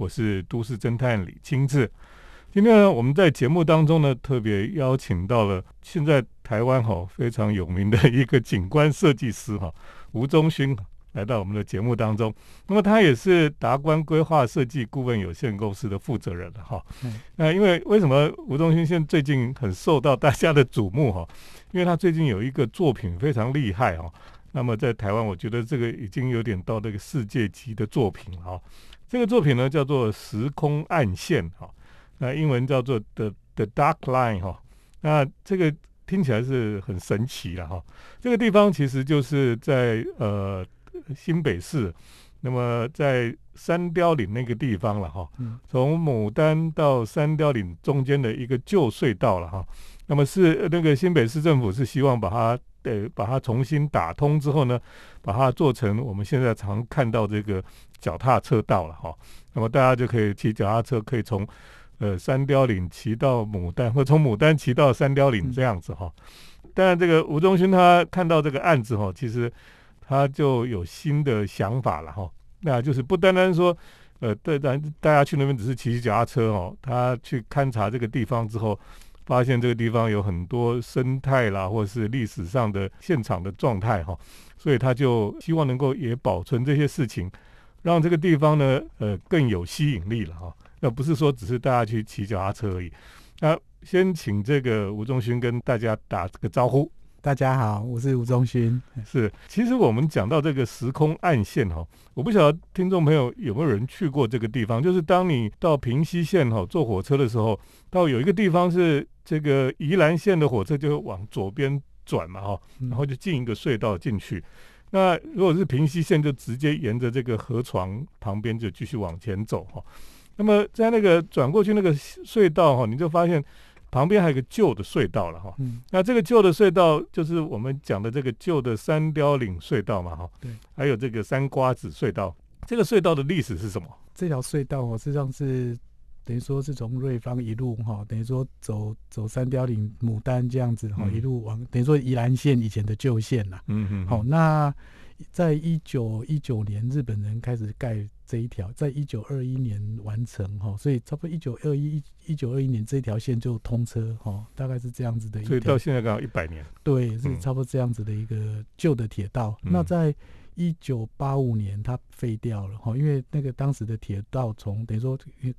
我是都市侦探李清志。今天呢，我们在节目当中呢，特别邀请到了现在台湾哈非常有名的一个景观设计师哈吴宗勋来到我们的节目当中。那么他也是达观规划设计顾问有限公司的负责人了哈。那因为为什么吴宗勋现在最近很受到大家的瞩目哈？因为他最近有一个作品非常厉害哈。那么在台湾，我觉得这个已经有点到这个世界级的作品了哈。这个作品呢叫做《时空暗线》哈。那英文叫做 The The Dark Line 哈，那这个听起来是很神奇了哈。这个地方其实就是在呃新北市，那么在三雕岭那个地方了哈。从牡丹到三雕岭中间的一个旧隧道了哈。那么是那个新北市政府是希望把它呃把它重新打通之后呢，把它做成我们现在常看到这个脚踏车道了哈。那么大家就可以骑脚踏车，可以从呃，三雕岭骑到牡丹，或从牡丹骑到三雕岭这样子哈。当然，这个吴宗勋他看到这个案子哈，其实他就有新的想法了哈。那就是不单单说，呃，对，咱大家去那边只是骑骑脚踏车哦，他去勘察这个地方之后，发现这个地方有很多生态啦，或是历史上的现场的状态哈，所以他就希望能够也保存这些事情，让这个地方呢，呃，更有吸引力了哈。那不是说只是大家去骑脚踏车而已。那先请这个吴仲勋跟大家打个招呼。大家好，我是吴宗勋。是，其实我们讲到这个时空暗线哈，我不晓得听众朋友有没有人去过这个地方。就是当你到平西线哈坐火车的时候，到有一个地方是这个宜兰线的火车就往左边转嘛哈，然后就进一个隧道进去。那如果是平西线，就直接沿着这个河床旁边就继续往前走哈。那么在那个转过去那个隧道哈，你就发现旁边还有个旧的隧道了哈。嗯。那这个旧的隧道就是我们讲的这个旧的三雕岭隧道嘛哈。对。还有这个三瓜子隧道，这个隧道的历史是什么？这条隧道哦，实际上是等于说是从瑞芳一路哈，等于说走走三雕岭、牡丹这样子哈，一路往等于说宜兰县以前的旧线呐。嗯嗯。好，那。在一九一九年，日本人开始盖这一条，在一九二一年完成哈，所以差不多一九二一一九二一年这一条线就通车哈，大概是这样子的。所以到现在刚好一百年。对，是差不多这样子的一个旧的铁道。那在一九八五年它废掉了哈，因为那个当时的铁道从等于说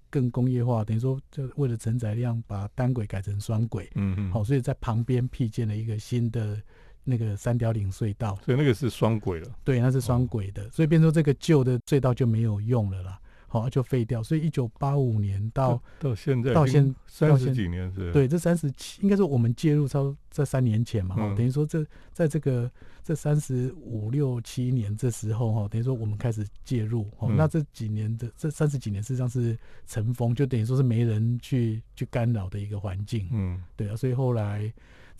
更工业化，等于说就为了承载量把单轨改成双轨，嗯嗯，好，所以在旁边辟建了一个新的。那个三貂岭隧道，所以那个是双轨了。对，那是双轨的，所以变成这个旧的隧道就没有用了啦，好就废掉。所以一九八五年到到现在到现三十几年是？对，这三十七应该是我们介入超在三年前嘛，等于说这在这个这三十五六七年这时候哈，等于说我们开始介入。那这几年的这三十几年实际上是尘封，就等于说是没人去去干扰的一个环境。嗯，对啊，所以后来。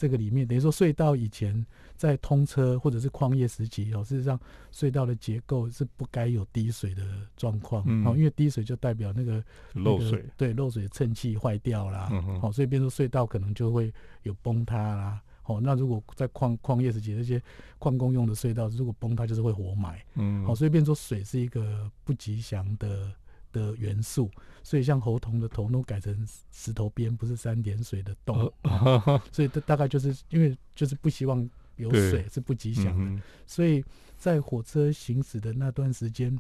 这个里面等于说隧道以前在通车或者是矿业时期哦，事实上隧道的结构是不该有滴水的状况哦，因为滴水就代表那个漏水，对漏水衬气坏掉啦，嗯哦，所以变成隧道可能就会有崩塌啦，哦，那如果在矿矿业时期那些矿工用的隧道如果崩塌就是会活埋，嗯，好，所以变成水是一个不吉祥的。的元素，所以像猴童的头都改成石头边，不是三点水的洞，所以大大概就是因为就是不希望有水是不吉祥的，所以在火车行驶的那段时间，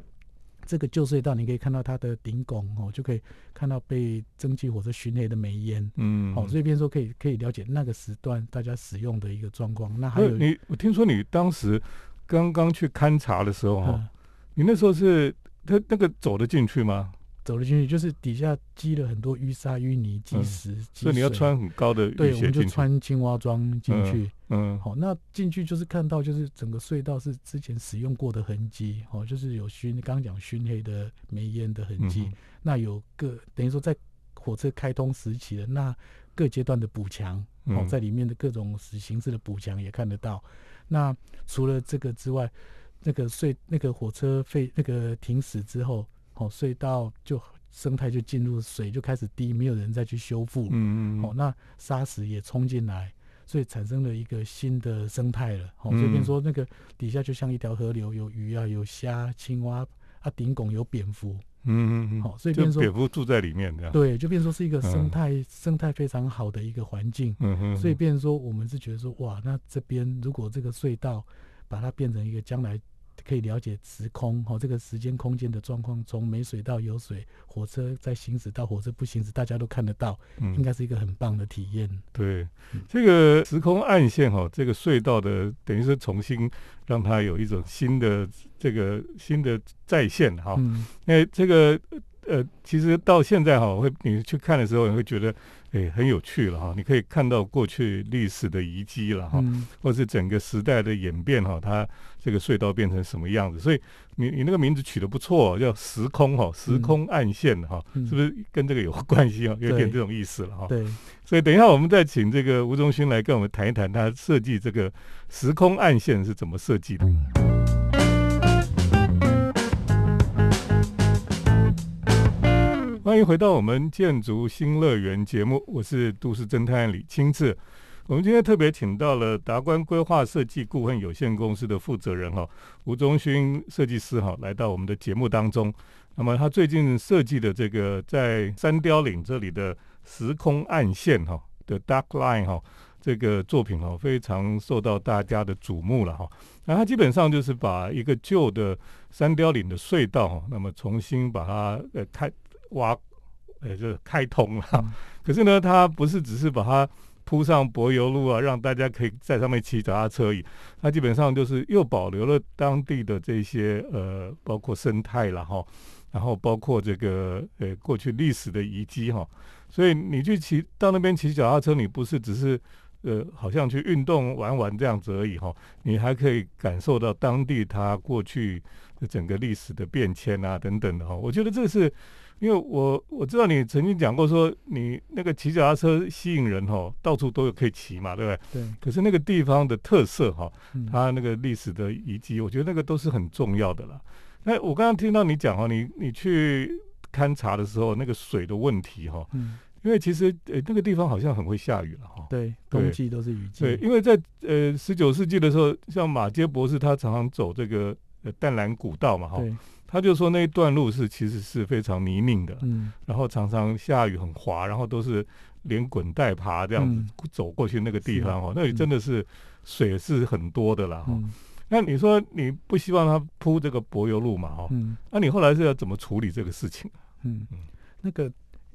这个旧隧道你可以看到它的顶拱哦，就可以看到被蒸汽火车熏黑的煤烟，嗯，好，所以变说可以可以了解那个时段大家使用的一个状况。那还有你，我听说你当时刚刚去勘察的时候哈，你那时候是。他那个走得进去吗？走得进去，就是底下积了很多淤沙、淤泥、积石、所以你要穿很高的对，我们就穿青蛙装进去。嗯，好，那进去就是看到，就是整个隧道是之前使用过的痕迹，哦，就是有熏，刚刚讲熏黑的煤烟的痕迹。那有个等于说在火车开通时期的那各阶段的补强，哦，在里面的各种形式的补强也看得到。那除了这个之外，那个隧那个火车废那个停驶之后，哦，隧道就生态就进入水就开始低，没有人再去修复，嗯嗯，哦，那沙石也冲进来，所以产生了一个新的生态了，哦，这边说那个底下就像一条河流，有鱼啊，有虾、青蛙，啊，顶拱有蝙蝠，嗯嗯嗯，好，所以变说蝙蝠住在里面，这样。对，就变说是一个生态生态非常好的一个环境。嗯嗯，所以变说我们是觉得说，哇，那这边如果这个隧道把它变成一个将来。可以了解时空哦，这个时间空间的状况，从没水到有水，火车在行驶到火车不行驶，大家都看得到，应该是一个很棒的体验。对，这个时空暗线哈，这个隧道的等于是重新让它有一种新的这个新的再现哈，因为这个。呃，其实到现在哈，会你去看的时候，你会觉得，哎，很有趣了哈。你可以看到过去历史的遗迹了哈，或是整个时代的演变哈，它这个隧道变成什么样子。所以你你那个名字取得不错，叫时空哈，时空暗线哈，是不是跟这个有关系啊？有点这种意思了哈。对。所以等一下我们再请这个吴中勋来跟我们谈一谈，他设计这个时空暗线是怎么设计的。欢迎回到我们建筑新乐园节目，我是都市侦探李清志。我们今天特别请到了达观规划设计顾问有限公司的负责人哈吴忠勋设计师哈来到我们的节目当中。那么他最近设计的这个在三雕岭这里的时空暗线哈的 Dark Line 哈这个作品哈非常受到大家的瞩目了哈。那他基本上就是把一个旧的三雕岭的隧道哈，那么重新把它呃开。挖，呃，就是开通了。可是呢，他不是只是把它铺上柏油路啊，让大家可以在上面骑脚踏车椅。它基本上就是又保留了当地的这些呃，包括生态了哈，然后包括这个呃过去历史的遗迹哈。所以你去骑到那边骑脚踏车，你不是只是呃好像去运动玩玩这样子而已哈，你还可以感受到当地它过去的整个历史的变迁啊等等的哈。我觉得这是。因为我我知道你曾经讲过说你那个骑脚踏车吸引人哈，到处都有可以骑嘛，对不对？对。可是那个地方的特色哈，它那个历史的遗迹，我觉得那个都是很重要的啦。那我刚刚听到你讲哈，你你去勘察的时候，那个水的问题哈，嗯，因为其实呃那个地方好像很会下雨了哈。对，冬季都是雨季。对，因为在呃十九世纪的时候，像马杰博士他常常走这个呃淡蓝古道嘛哈。他就说那一段路是其实是非常泥泞的，嗯，然后常常下雨很滑，然后都是连滚带爬这样子走过去那个地方哈，那里真的是水是很多的啦哈。那你说你不希望他铺这个柏油路嘛哈？嗯，那你后来是要怎么处理这个事情？嗯嗯，那个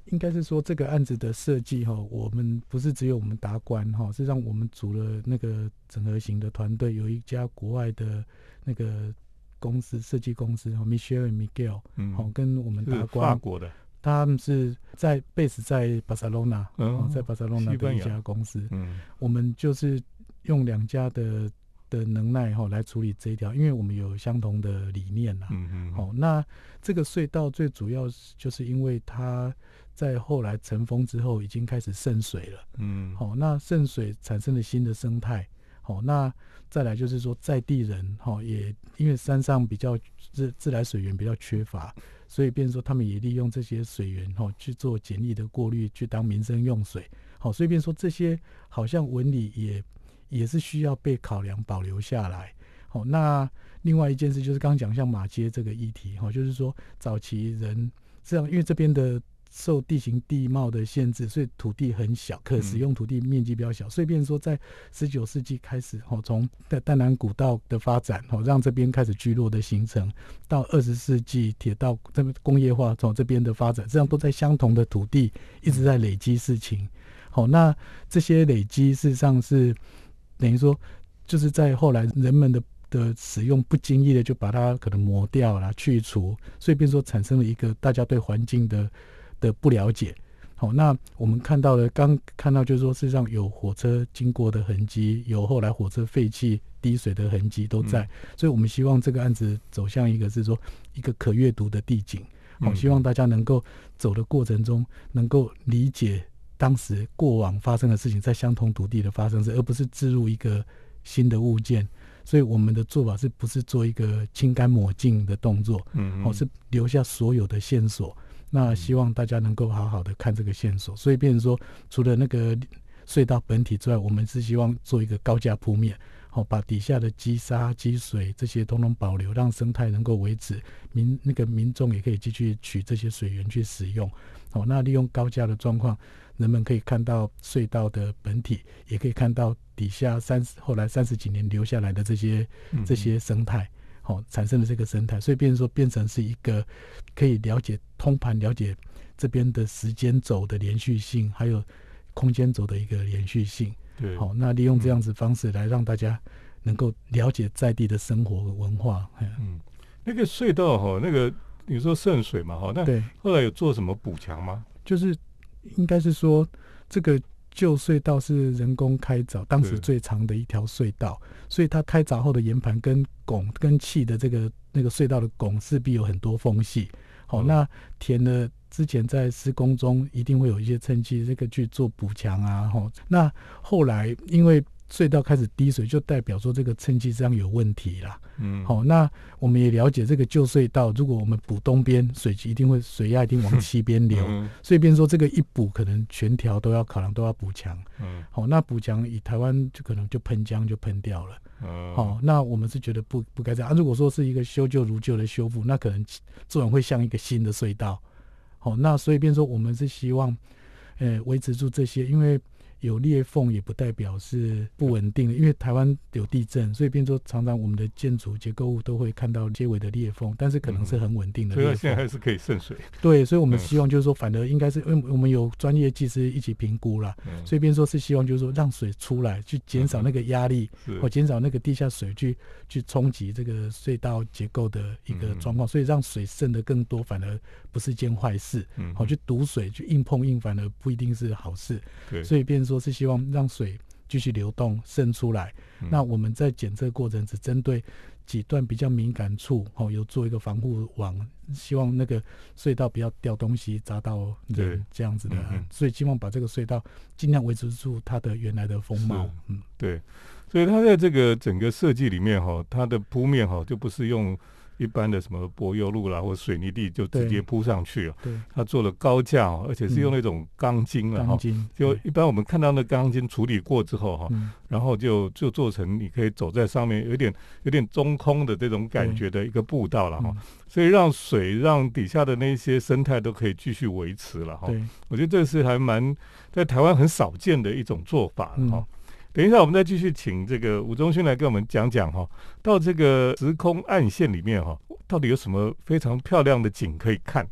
应该是说这个案子的设计哈，我们不是只有我们达官哈，是让我们组了那个整合型的团队，有一家国外的那个。公司设计公司，Michelle Miguel，好，跟我们达官，法国的，他们是在 base 在巴塞罗那，嗯，在巴塞罗那的一家公司，嗯，我们就是用两家的的能耐哈来处理这一条，因为我们有相同的理念呐，嗯嗯，好，那这个隧道最主要就是因为它在后来尘封之后已经开始渗水了，嗯，好，那渗水产生了新的生态。好，那再来就是说，在地人哈也因为山上比较自自来水源比较缺乏，所以变说他们也利用这些水源哈去做简易的过滤，去当民生用水。好，所以变说这些好像纹理也也是需要被考量保留下来。好，那另外一件事就是刚刚讲像马街这个议题哈，就是说早期人这样，因为这边的。受地形地貌的限制，所以土地很小，可使用土地面积比较小，所以变成说，在十九世纪开始，哦，从淡淡南古道的发展，哦，让这边开始聚落的形成，到二十世纪铁道这边工业化从这边的发展，这样都在相同的土地一直在累积事情。好，那这些累积事实上是等于说，就是在后来人们的的使用不经意的就把它可能磨掉了、去除，所以变说产生了一个大家对环境的。的不了解，好，那我们看到的刚看到就是说，事实上有火车经过的痕迹，有后来火车废气滴水的痕迹都在，所以我们希望这个案子走向一个是说一个可阅读的地景，好，希望大家能够走的过程中能够理解当时过往发生的事情，在相同土地的发生时，而不是置入一个新的物件，所以我们的做法是不是做一个清干抹净的动作，嗯，好，是留下所有的线索。那希望大家能够好好的看这个线索，所以变成说，除了那个隧道本体之外，我们是希望做一个高架铺面，好把底下的积沙积水这些通通保留，让生态能够维持，民那个民众也可以继续取这些水源去使用。好，那利用高架的状况，人们可以看到隧道的本体，也可以看到底下三十后来三十几年留下来的这些这些生态，好产生的这个生态，所以变成说变成是一个可以了解通盘了解这边的时间轴的连续性，还有空间轴的一个连续性。对，好，那利用这样子方式来让大家能够了解在地的生活文化。嗯，那个隧道哈，那个。你说渗水嘛？哈，那后来有做什么补强吗？就是应该是说，这个旧隧道是人工开凿，当时最长的一条隧道，所以它开凿后的岩盘跟拱跟砌的这个那个隧道的拱势必有很多缝隙。好，那填了之前在施工中一定会有一些趁机这个去做补强啊。哈，那后来因为隧道开始滴水，就代表说这个撑机上有问题啦。嗯，好，那我们也了解这个旧隧道，如果我们补东边，水一定会水压一定往西边流，所以变说这个一补，可能全条都要考量都要补强。嗯，好，那补强以台湾就可能就喷浆就喷掉了。嗯，好，那我们是觉得不不该这样。啊如果说是一个修旧如旧的修复，那可能做完会像一个新的隧道。好，那所以变说我们是希望，呃，维持住这些，因为。有裂缝也不代表是不稳定的，因为台湾有地震，所以变说常常我们的建筑结构物都会看到结尾的裂缝，但是可能是很稳定的。所以现在还是可以渗水。对，所以我们希望就是说，反而应该是因为我们有专业技师一起评估了，所以变说是希望就是说让水出来，去减少那个压力，或减少那个地下水去去冲击这个隧道结构的一个状况，所以让水渗的更多，反而不是件坏事。好，去堵水去硬碰硬，反而不一定是好事。对，所以变。说是希望让水继续流动渗出来，那我们在检测过程只针对几段比较敏感处，哦，有做一个防护网，希望那个隧道不要掉东西砸到人这样子的，所以希望把这个隧道尽量维持住它的原来的风貌。嗯，对，所以它在这个整个设计里面哈，它的铺面哈就不是用。一般的什么柏油路啦，或水泥地就直接铺上去了。对，他做了高架，而且是用那种钢筋了哈。就一般我们看到那钢筋处理过之后哈，然后就就做成你可以走在上面，有点有点中空的这种感觉的一个步道了哈。所以让水让底下的那些生态都可以继续维持了哈。我觉得这是还蛮在台湾很少见的一种做法哈。等一下，我们再继续请这个吴忠勋来跟我们讲讲哈，到这个时空暗线里面哈，到底有什么非常漂亮的景可以看？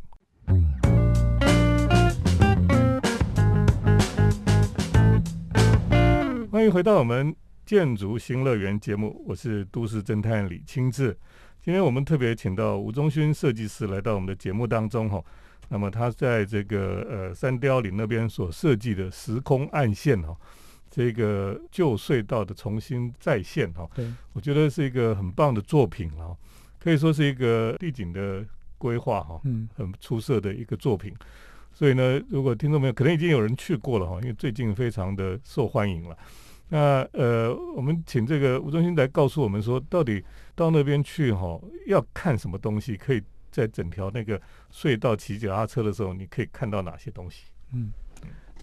欢迎回到我们建筑新乐园节目，我是都市侦探李清志。今天我们特别请到吴忠勋设计师来到我们的节目当中哈，那么他在这个呃三雕岭那边所设计的时空暗线哈。这个旧隧道的重新再现哈，对，我觉得是一个很棒的作品啊，可以说是一个地景的规划哈，嗯，很出色的一个作品。所以呢，如果听众朋友可能已经有人去过了哈，因为最近非常的受欢迎了。那呃，我们请这个吴中心来告诉我们说，到底到那边去哈要看什么东西？可以在整条那个隧道骑脚踏车的时候，你可以看到哪些东西？嗯，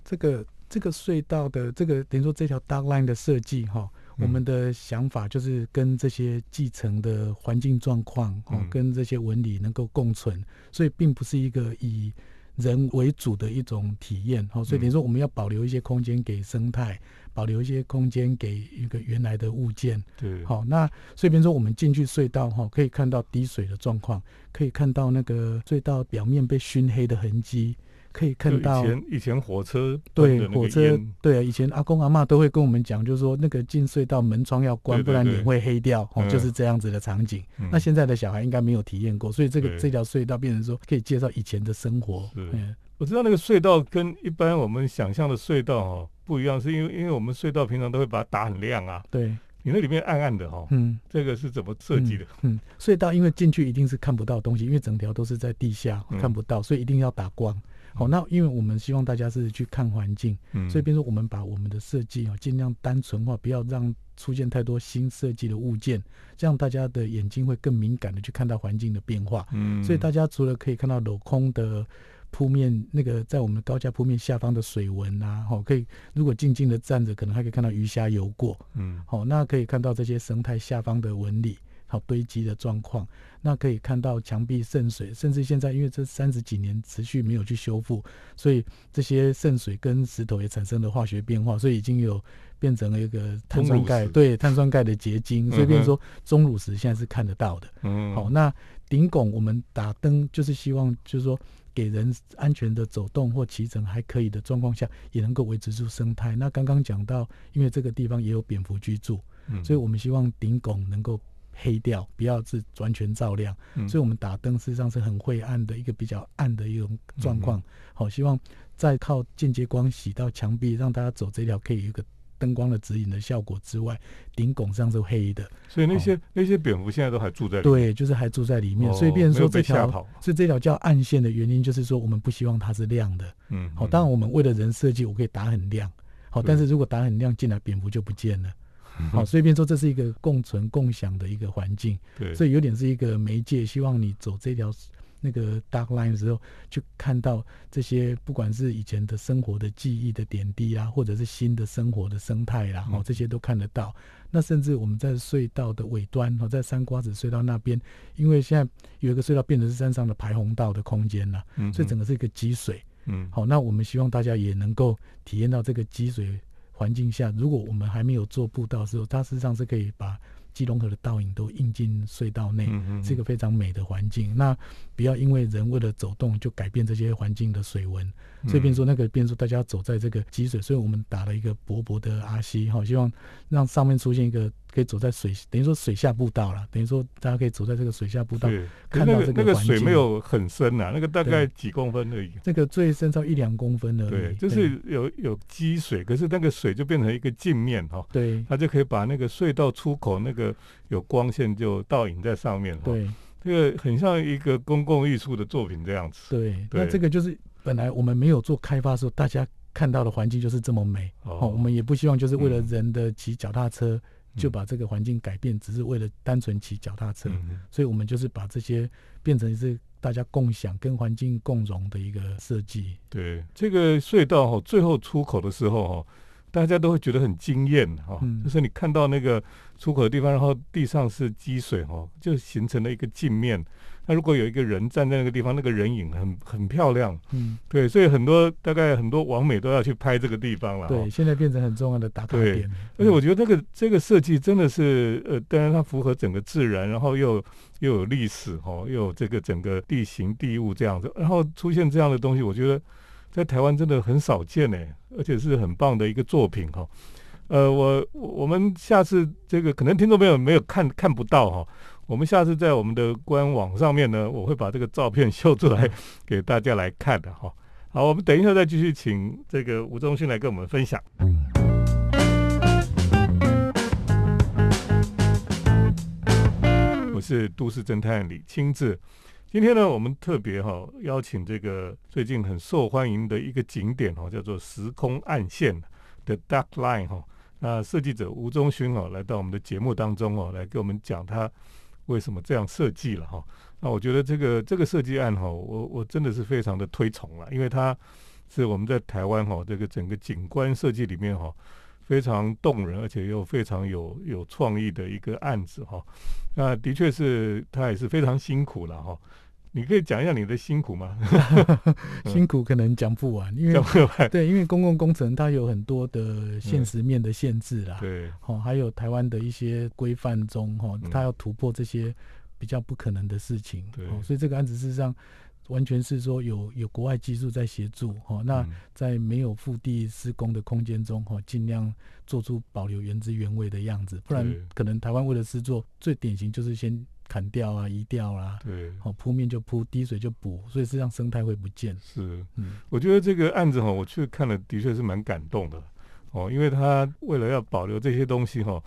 这个。这个隧道的这个等于说这条 dark line 的设计哈，我们的想法就是跟这些继承的环境状况哦，跟这些纹理能够共存，所以并不是一个以人为主的一种体验哦，所以等于说我们要保留一些空间给生态，保留一些空间给一个原来的物件。对，好，那所以比如说我们进去隧道哈，可以看到滴水的状况，可以看到那个隧道表面被熏黑的痕迹。可以看到以前以前火车对火车对啊，以前阿公阿妈都会跟我们讲，就是说那个进隧道门窗要关，不然脸会黑掉，哦，就是这样子的场景。那现在的小孩应该没有体验过，所以这个这条隧道变成说可以介绍以前的生活。嗯，我知道那个隧道跟一般我们想象的隧道哦不一样，是因为因为我们隧道平常都会把它打很亮啊。对，你那里面暗暗的哈，嗯，这个是怎么设计的？嗯，隧道因为进去一定是看不到东西，因为整条都是在地下看不到，所以一定要打光。好，那因为我们希望大家是去看环境，嗯，所以比如说我们把我们的设计啊尽量单纯化，不要让出现太多新设计的物件，这样大家的眼睛会更敏感的去看到环境的变化。嗯，所以大家除了可以看到镂空的铺面那个在我们高架铺面下方的水纹啊，哦，可以如果静静的站着，可能还可以看到鱼虾游过，嗯，好，那可以看到这些生态下方的纹理。好堆积的状况，那可以看到墙壁渗水，甚至现在因为这三十几年持续没有去修复，所以这些渗水跟石头也产生了化学变化，所以已经有变成了一个碳酸钙，对碳酸钙的结晶，所以变说钟乳石现在是看得到的。嗯，好，那顶拱我们打灯就是希望就是说给人安全的走动或骑乘还可以的状况下，也能够维持住生态。那刚刚讲到，因为这个地方也有蝙蝠居住，嗯所以我们希望顶拱能够。黑掉，不要是完全照亮，所以我们打灯实际上是很晦暗的一个比较暗的一种状况。好，希望再靠间接光洗到墙壁，让大家走这条可以有一个灯光的指引的效果之外，顶拱上是黑的。所以那些那些蝙蝠现在都还住在对，就是还住在里面。所以变成说这条是这条叫暗线的原因，就是说我们不希望它是亮的。嗯，好，当然我们为了人设计，我可以打很亮。好，但是如果打很亮进来，蝙蝠就不见了。好，所以变说这是一个共存共享的一个环境，对，所以有点是一个媒介，希望你走这条那个 dark line 的时候，去看到这些不管是以前的生活的记忆的点滴啊，或者是新的生活的生态啦，哦，这些都看得到。那甚至我们在隧道的尾端，哦，在三瓜子隧道那边，因为现在有一个隧道变成是山上的排洪道的空间了，嗯，所以整个是一个积水，嗯，好，那我们希望大家也能够体验到这个积水。环境下，如果我们还没有做步道的时候，它实际上是可以把基隆河的倒影都映进隧道内，是一个非常美的环境。那不要因为人为了走动就改变这些环境的水文，所以变说那个变说大家走在这个积水，所以我们打了一个薄薄的阿西，哈，希望让上面出现一个可以走在水，等于说水下步道了，等于说大家可以走在这个水下步道，看到这个那个水没有很深呐，那个大概几公分而已，这个最深到一两公分而已，对，就是有有积水，可是那个水就变成一个镜面哈，对，它就可以把那个隧道出口那个有光线就倒影在上面，对，这个很像一个公共艺术的作品这样子，对，那这个就是。本来我们没有做开发的时候，大家看到的环境就是这么美哦。我们也不希望就是为了人的骑脚踏车就把这个环境改变，只是为了单纯骑脚踏车。所以，我们就是把这些变成是大家共享、跟环境共融的一个设计。对这个隧道哈，最后出口的时候哈，大家都会觉得很惊艳哈。就是你看到那个出口的地方，然后地上是积水哦，就形成了一个镜面。那如果有一个人站在那个地方，那个人影很很漂亮，嗯，对，所以很多大概很多网美都要去拍这个地方了。对，现在变成很重要的打卡点。而且我觉得这个这个设计真的是，呃，当然它符合整个自然，然后又又有历史，哈，又有这个整个地形地物这样子，然后出现这样的东西，我觉得在台湾真的很少见呢，而且是很棒的一个作品，哈。呃，我我们下次这个可能听众朋友没有看看不到哈。我们下次在我们的官网上面呢，我会把这个照片秀出来给大家来看的哈。好，我们等一下再继续请这个吴忠勋来跟我们分享。我是都市侦探李清志，今天呢，我们特别哈邀请这个最近很受欢迎的一个景点哈，叫做时空暗线的 Dark Line 哈。那设计者吴忠勋哦，来到我们的节目当中哦，来给我们讲他。为什么这样设计了哈？那我觉得这个这个设计案哈，我我真的是非常的推崇了，因为它是我们在台湾哈这个整个景观设计里面哈非常动人，而且又非常有有创意的一个案子哈。那的确是他也是非常辛苦了哈。你可以讲一下你的辛苦吗？辛苦可能讲不完，因为对，因为公共工程它有很多的现实面的限制啦。对，哦，还有台湾的一些规范中，哈，它要突破这些比较不可能的事情。对，所以这个案子事实上完全是说有有国外技术在协助，哈，那在没有腹地施工的空间中，哈，尽量做出保留原汁原味的样子，不然可能台湾为了施作，最典型就是先。砍掉啊，移掉啊，对，好铺面就铺，滴水就补，所以实际上生态会不见。是，嗯，我觉得这个案子哈，我去看了，的确是蛮感动的哦，因为他为了要保留这些东西哈，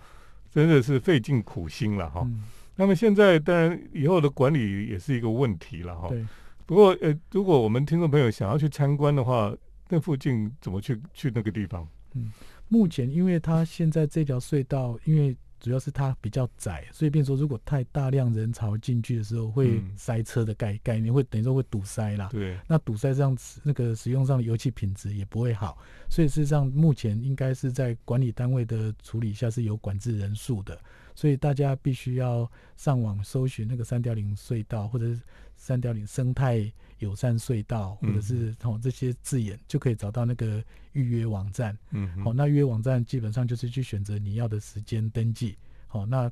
真的是费尽苦心了哈。那么现在当然以后的管理也是一个问题了哈。对。不过呃，如果我们听众朋友想要去参观的话，那附近怎么去去那个地方？嗯，目前因为它现在这条隧道，因为主要是它比较窄，所以变说如果太大量人潮进去的时候，会塞车的概概念，会等于说会堵塞啦。对，那堵塞上那个使用上的油气品质也不会好，所以事实上目前应该是在管理单位的处理下是有管制人数的，所以大家必须要上网搜寻那个三条零隧道或者是三貂岭生态。友善隧道，或者是哦这些字眼，就可以找到那个预约网站。嗯，好，那预约网站基本上就是去选择你要的时间登记。好，那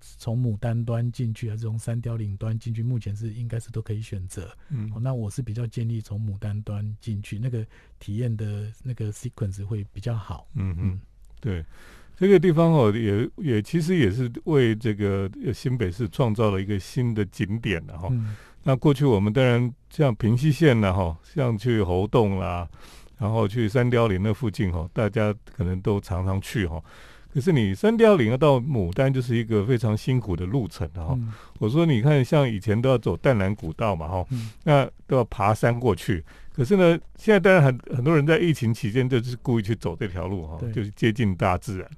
从牡丹端进去还是从三貂岭端进去，目前是应该是都可以选择。嗯，好，那我是比较建议从牡丹端进去，那个体验的那个 sequence 会比较好。嗯嗯，对，这个地方哦，也也其实也是为这个新北市创造了一个新的景点的哈。那过去我们当然像平溪县呢，哈，像去猴洞啦，然后去三貂岭那附近哈，大家可能都常常去哈。可是你三貂岭要到牡丹就是一个非常辛苦的路程哈。我说你看，像以前都要走淡蓝古道嘛哈，那都要爬山过去。可是呢，现在当然很很多人在疫情期间就是故意去走这条路哈，就是接近大自然。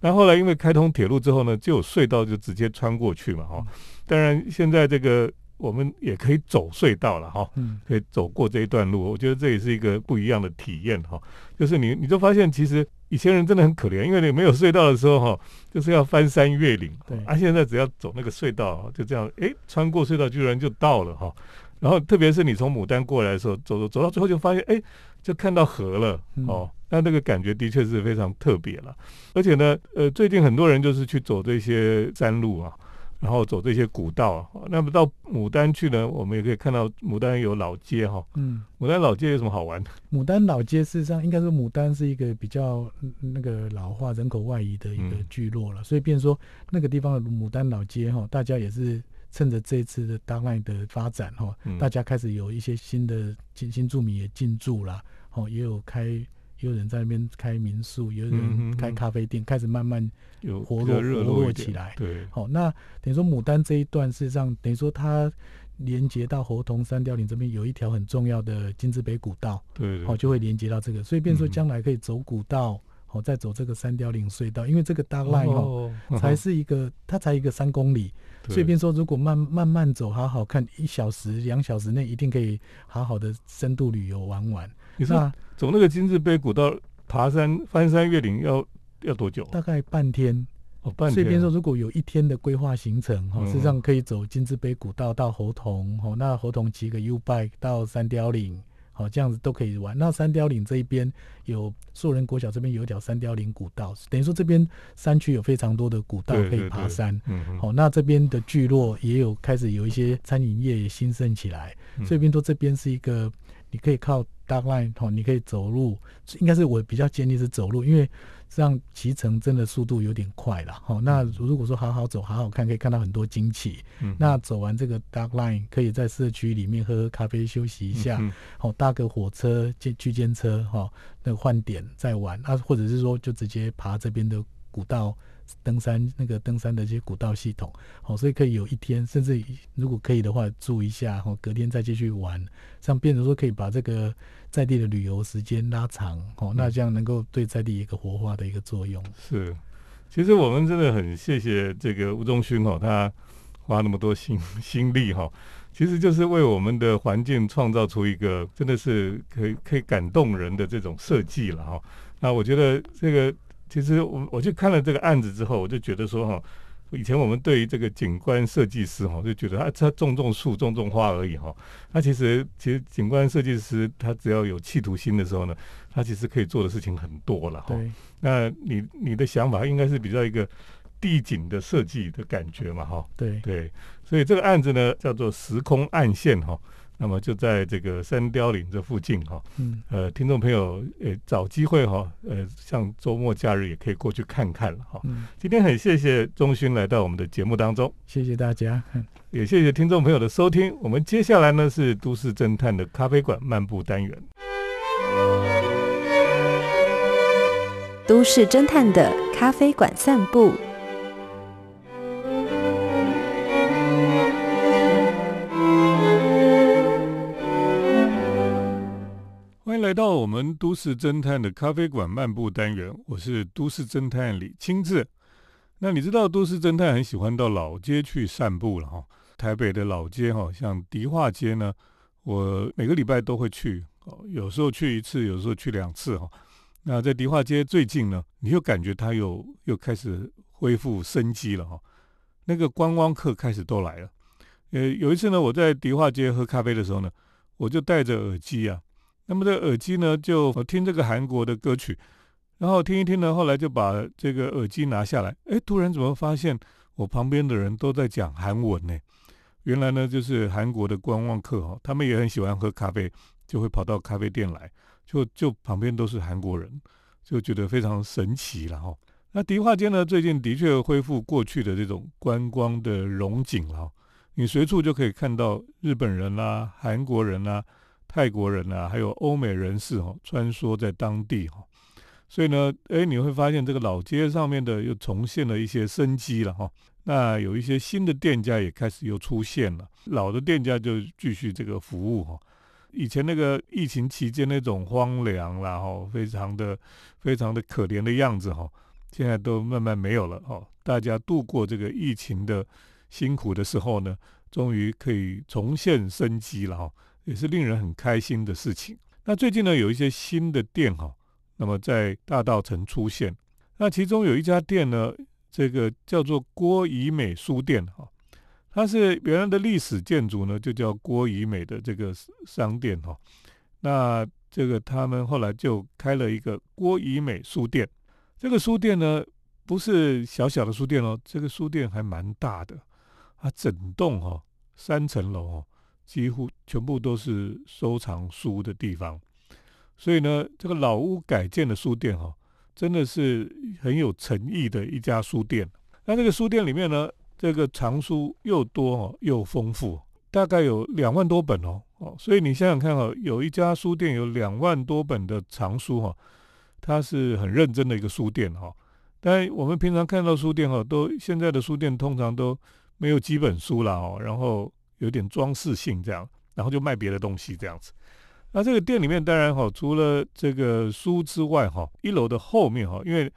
那后来因为开通铁路之后呢，就有隧道就直接穿过去嘛哈。当然现在这个。我们也可以走隧道了哈，可以走过这一段路，我觉得这也是一个不一样的体验哈。就是你，你就发现其实以前人真的很可怜，因为你没有隧道的时候哈，就是要翻山越岭，对。啊，现在只要走那个隧道，就这样，哎，穿过隧道居然就到了哈。然后特别是你从牡丹过来的时候，走走走到最后就发现，哎，就看到河了哦。那那个感觉的确是非常特别了。而且呢，呃，最近很多人就是去走这些山路啊。然后走这些古道，那么到牡丹去呢，我们也可以看到牡丹有老街哈。嗯，牡丹老街有什么好玩的？牡丹老街事实上应该说牡丹是一个比较那个老化、人口外移的一个聚落了，所以变说那个地方的牡丹老街哈，大家也是趁着这次的大麦的发展哈，大家开始有一些新的新新住民也进驻了，哦，也有开。有人在那边开民宿，有人开咖啡店，开始慢慢有活络活络起来。对，好，那等于说牡丹这一段，事实上等于说它连接到猴童三貂岭这边有一条很重要的金字北古道，对，好就会连接到这个，所以变说将来可以走古道，好再走这个三貂岭隧道，因为这个 dark line 哦，才是一个它才一个三公里，所以变说如果慢慢慢走，好好看，一小时两小时内一定可以好好的深度旅游玩玩。你说走那个金字碑古道，爬山翻山越岭要要多久？大概半天。哦，半天。所以，边说如果有一天的规划行程，哈，实际上可以走金字碑古道到猴童，哦，那猴童骑个 U bike 到三雕岭，好，这样子都可以玩。那三雕岭这一边有树人国小这边有一条三雕岭古道，等于说这边山区有非常多的古道可以爬山。嗯好，那这边的聚落也有开始有一些餐饮业也兴盛起来，所以边说这边是一个你可以靠。大概哦，你可以走路，应该是我比较建议是走路，因为这样骑乘真的速度有点快了。好，那如果说好好走，好好看，可以看到很多惊奇。嗯，那走完这个 Dark Line，可以在社区里面喝喝咖啡，休息一下。好，搭个火车、去区间车，哈，那个换点再玩啊，或者是说就直接爬这边的古道。登山那个登山的一些古道系统，好，所以可以有一天，甚至如果可以的话，住一下，哦，隔天再继续玩，这样变成说可以把这个在地的旅游时间拉长，哦，那这样能够对在地一个活化的一个作用。是，其实我们真的很谢谢这个吴宗勋哦，他花那么多心心力哈，其实就是为我们的环境创造出一个真的是可以可以感动人的这种设计了哈。那我觉得这个。其实我我去看了这个案子之后，我就觉得说哈，以前我们对于这个景观设计师哈，就觉得他他种种树种种花而已哈。那其实其实景观设计师他只要有企图心的时候呢，他其实可以做的事情很多了哈。那你你的想法应该是比较一个地景的设计的感觉嘛哈。对对，所以这个案子呢叫做时空暗线哈。那么就在这个三雕岭这附近哈，嗯，呃，听众朋友，呃，找机会哈，呃，像周末假日也可以过去看看了哈。今天很谢谢钟勋来到我们的节目当中，谢谢大家，也谢谢听众朋友的收听。我们接下来呢是都市侦探的咖啡馆漫步单元，都市侦探的咖啡馆散步。来到我们都市侦探的咖啡馆漫步单元，我是都市侦探李清志。那你知道都市侦探很喜欢到老街去散步了哈？台北的老街哈，像迪化街呢，我每个礼拜都会去哦，有时候去一次，有时候去两次哈。那在迪化街最近呢，你又感觉它又又开始恢复生机了哈。那个观光客开始都来了。呃，有一次呢，我在迪化街喝咖啡的时候呢，我就戴着耳机啊，那么这耳机呢就听这个韩国的歌曲。然后听一听呢，后来就把这个耳机拿下来，哎，突然怎么发现我旁边的人都在讲韩文呢？原来呢，就是韩国的观光客哈，他们也很喜欢喝咖啡，就会跑到咖啡店来，就就旁边都是韩国人，就觉得非常神奇了哈。那迪化街呢，最近的确恢复过去的这种观光的荣景了，你随处就可以看到日本人啦、韩国人啦、泰国人啊，还有欧美人士哈，穿梭在当地哈。所以呢，哎，你会发现这个老街上面的又重现了一些生机了哈。那有一些新的店家也开始又出现了，老的店家就继续这个服务哈。以前那个疫情期间那种荒凉啦哈，非常的非常的可怜的样子哈，现在都慢慢没有了哈。大家度过这个疫情的辛苦的时候呢，终于可以重现生机了哈，也是令人很开心的事情。那最近呢，有一些新的店哈。那么在大道城出现，那其中有一家店呢，这个叫做郭怡美书店哈，它是原来的历史建筑呢，就叫郭怡美的这个商店哈。那这个他们后来就开了一个郭怡美书店，这个书店呢不是小小的书店哦，这个书店还蛮大的，它整栋哈三层楼哦，几乎全部都是收藏书的地方。所以呢，这个老屋改建的书店哈，真的是很有诚意的一家书店。那这个书店里面呢，这个藏书又多哦，又丰富，大概有两万多本哦哦。所以你想想看哈，有一家书店有两万多本的藏书哈，它是很认真的一个书店哈。但我们平常看到书店哈，都现在的书店通常都没有几本书了哦，然后有点装饰性这样，然后就卖别的东西这样子。那这个店里面当然哈，除了这个书之外哈，一楼的后面哈，因为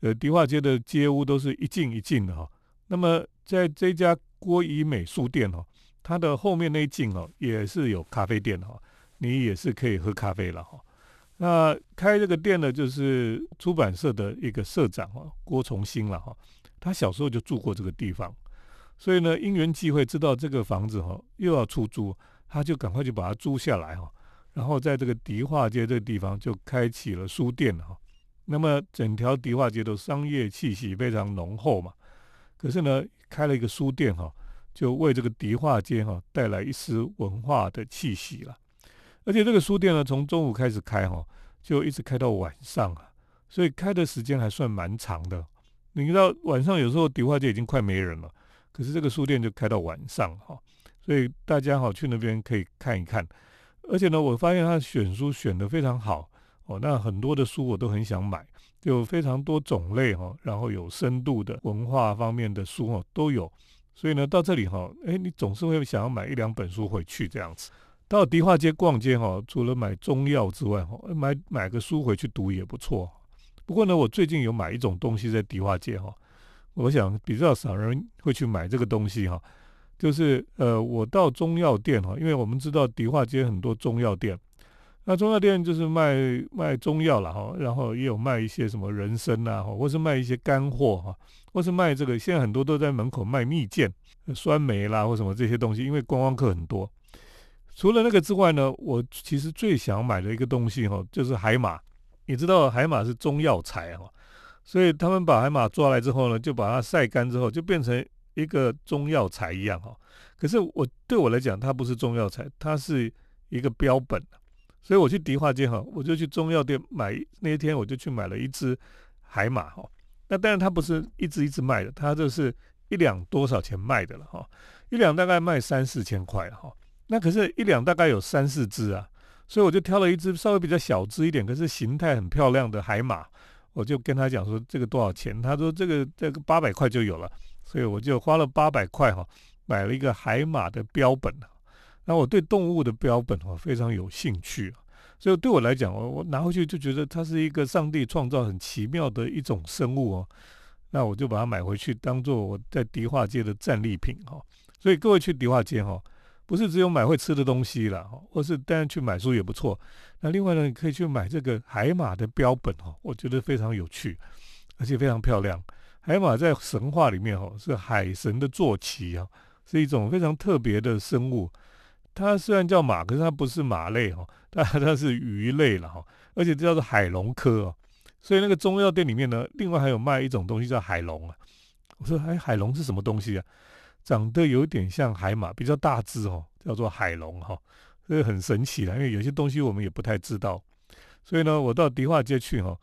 呃迪化街的街屋都是一进一进的哈。那么在这家郭怡美书店哈，它的后面那一进哦，也是有咖啡店哈，你也是可以喝咖啡了哈。那开这个店的就是出版社的一个社长哈，郭崇新了哈。他小时候就住过这个地方，所以呢因缘际会知道这个房子哈又要出租，他就赶快就把它租下来哈。然后在这个迪化街这个地方就开启了书店哈，那么整条迪化街都商业气息非常浓厚嘛。可是呢，开了一个书店哈，就为这个迪化街哈带来一丝文化的气息了。而且这个书店呢，从中午开始开哈，就一直开到晚上啊，所以开的时间还算蛮长的。你知道晚上有时候迪化街已经快没人了，可是这个书店就开到晚上哈，所以大家好去那边可以看一看。而且呢，我发现他选书选的非常好哦，那很多的书我都很想买，就非常多种类哈，然后有深度的文化方面的书哦都有，所以呢到这里哈，哎，你总是会想要买一两本书回去这样子。到迪化街逛街哈，除了买中药之外哈，买买个书回去读也不错。不过呢，我最近有买一种东西在迪化街哈，我想比较少人会去买这个东西哈。就是呃，我到中药店哈，因为我们知道迪化街很多中药店，那中药店就是卖卖中药了哈，然后也有卖一些什么人参呐，或是卖一些干货哈，或是卖这个，现在很多都在门口卖蜜饯、酸梅啦或什么这些东西，因为观光客很多。除了那个之外呢，我其实最想买的一个东西哈，就是海马。你知道海马是中药材哈，所以他们把海马抓来之后呢，就把它晒干之后，就变成。一个中药材一样哈，可是我对我来讲，它不是中药材，它是一个标本所以我去迪化街哈，我就去中药店买，那一天我就去买了一只海马哈。那当然它不是一只一只卖的，它就是一两多少钱卖的了哈，一两大概卖三四千块哈。那可是，一两大概有三四只啊，所以我就挑了一只稍微比较小只一点，可是形态很漂亮的海马，我就跟他讲说这个多少钱？他说这个这个八百块就有了。所以我就花了八百块哈，买了一个海马的标本那我对动物的标本哈非常有兴趣，所以对我来讲，我我拿回去就觉得它是一个上帝创造很奇妙的一种生物哦。那我就把它买回去，当做我在迪化街的战利品哈。所以各位去迪化街哈，不是只有买会吃的东西了，或是当然去买书也不错。那另外呢，你可以去买这个海马的标本哈，我觉得非常有趣，而且非常漂亮。海马在神话里面哈是海神的坐骑啊，是一种非常特别的生物。它虽然叫马，可是它不是马类哈，但它是鱼类了哈，而且叫做海龙科哦。所以那个中药店里面呢，另外还有卖一种东西叫海龙啊。我说哎，海龙是什么东西啊？长得有点像海马，比较大只哦，叫做海龙哈，这个很神奇的，因为有些东西我们也不太知道。所以呢，我到迪化街去哈。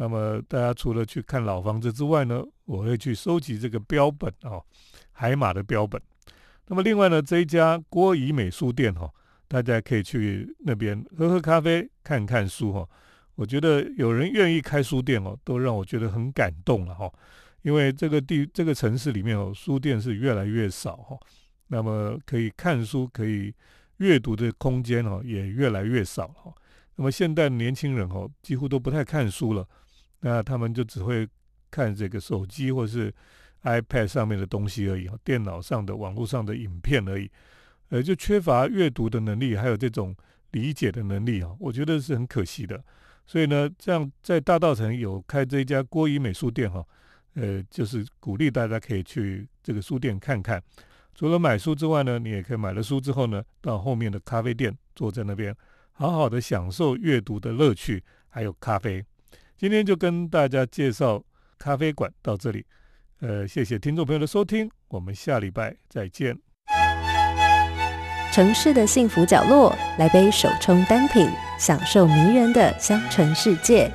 那么大家除了去看老房子之外呢，我会去收集这个标本哦，海马的标本。那么另外呢，这一家郭怡美书店哈，大家可以去那边喝喝咖啡，看看书哈。我觉得有人愿意开书店哦，都让我觉得很感动了哈。因为这个地这个城市里面哦，书店是越来越少哈。那么可以看书、可以阅读的空间哦，也越来越少哈。那么现代年轻人哦，几乎都不太看书了。那他们就只会看这个手机或是 iPad 上面的东西而已，电脑上的、网络上的影片而已，呃，就缺乏阅读的能力，还有这种理解的能力啊，我觉得是很可惜的。所以呢，这样在大道城有开这一家郭怡美术店哈，呃，就是鼓励大家可以去这个书店看看。除了买书之外呢，你也可以买了书之后呢，到后面的咖啡店坐在那边，好好的享受阅读的乐趣，还有咖啡。今天就跟大家介绍咖啡馆到这里，呃，谢谢听众朋友的收听，我们下礼拜再见。城市的幸福角落，来杯手冲单品，享受迷人的香醇世界。